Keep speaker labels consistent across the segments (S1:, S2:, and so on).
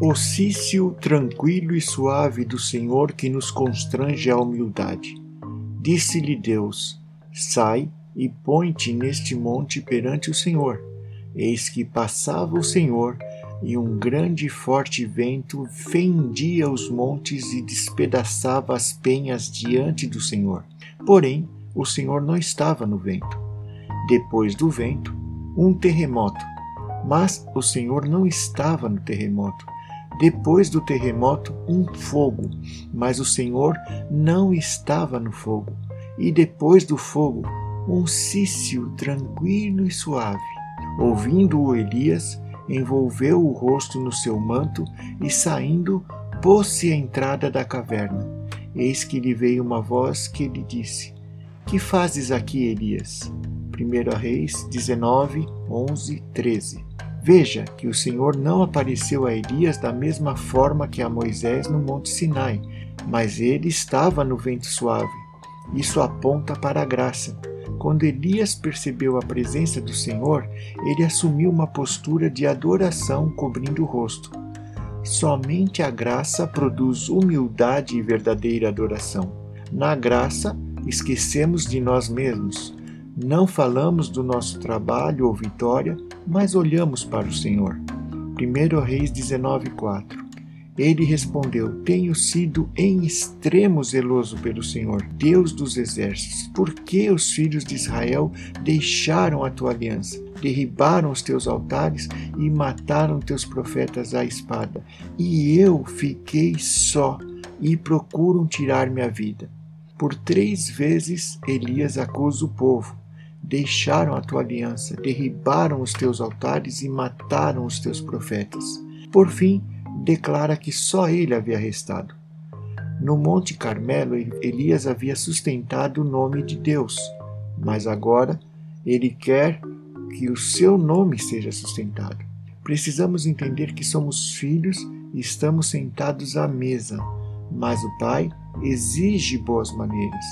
S1: O cício tranquilo e suave do Senhor que nos constrange à humildade. Disse-lhe Deus: Sai e põe-te neste monte perante o Senhor. Eis que passava o Senhor, e um grande e forte vento fendia os montes e despedaçava as penhas diante do Senhor. Porém, o Senhor não estava no vento. Depois do vento, um terremoto. Mas o Senhor não estava no terremoto. Depois do terremoto, um fogo. Mas o Senhor não estava no fogo. E depois do fogo, um cício tranquilo e suave. Ouvindo-o Elias, envolveu o rosto no seu manto e, saindo, pôs-se à entrada da caverna. Eis que lhe veio uma voz que lhe disse: Que fazes aqui, Elias? 1 Reis 19, 11, 13. Veja que o Senhor não apareceu a Elias da mesma forma que a Moisés no Monte Sinai, mas ele estava no vento suave. Isso aponta para a graça. Quando Elias percebeu a presença do Senhor, ele assumiu uma postura de adoração cobrindo o rosto. Somente a graça produz humildade e verdadeira adoração. Na graça, esquecemos de nós mesmos. Não falamos do nosso trabalho ou vitória, mas olhamos para o Senhor. 1 Reis 19:4 ele respondeu: Tenho sido em extremo zeloso pelo Senhor, Deus dos exércitos. Por que os filhos de Israel deixaram a tua aliança? Derribaram os teus altares e mataram teus profetas à espada. E eu fiquei só e procuram tirar minha vida. Por três vezes Elias acusa o povo. Deixaram a tua aliança, derribaram os teus altares e mataram os teus profetas. Por fim, declara que só ele havia restado. No Monte Carmelo, Elias havia sustentado o nome de Deus, mas agora ele quer que o seu nome seja sustentado. Precisamos entender que somos filhos e estamos sentados à mesa, mas o Pai exige boas maneiras.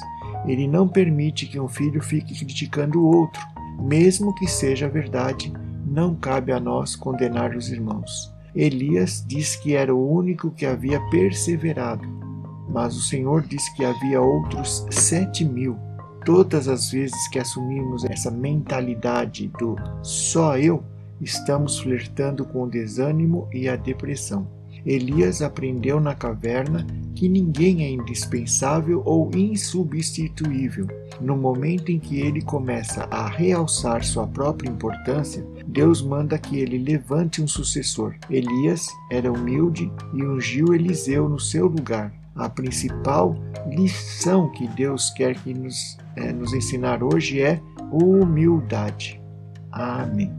S1: Ele não permite que um filho fique criticando o outro, mesmo que seja verdade, não cabe a nós condenar os irmãos. Elias diz que era o único que havia perseverado, mas o Senhor diz que havia outros sete mil. Todas as vezes que assumimos essa mentalidade do só eu, estamos flertando com o desânimo e a depressão. Elias aprendeu na caverna que ninguém é indispensável ou insubstituível. No momento em que ele começa a realçar sua própria importância, Deus manda que ele levante um sucessor. Elias era humilde e ungiu Eliseu no seu lugar. A principal lição que Deus quer que nos, é, nos ensinar hoje é humildade. Amém.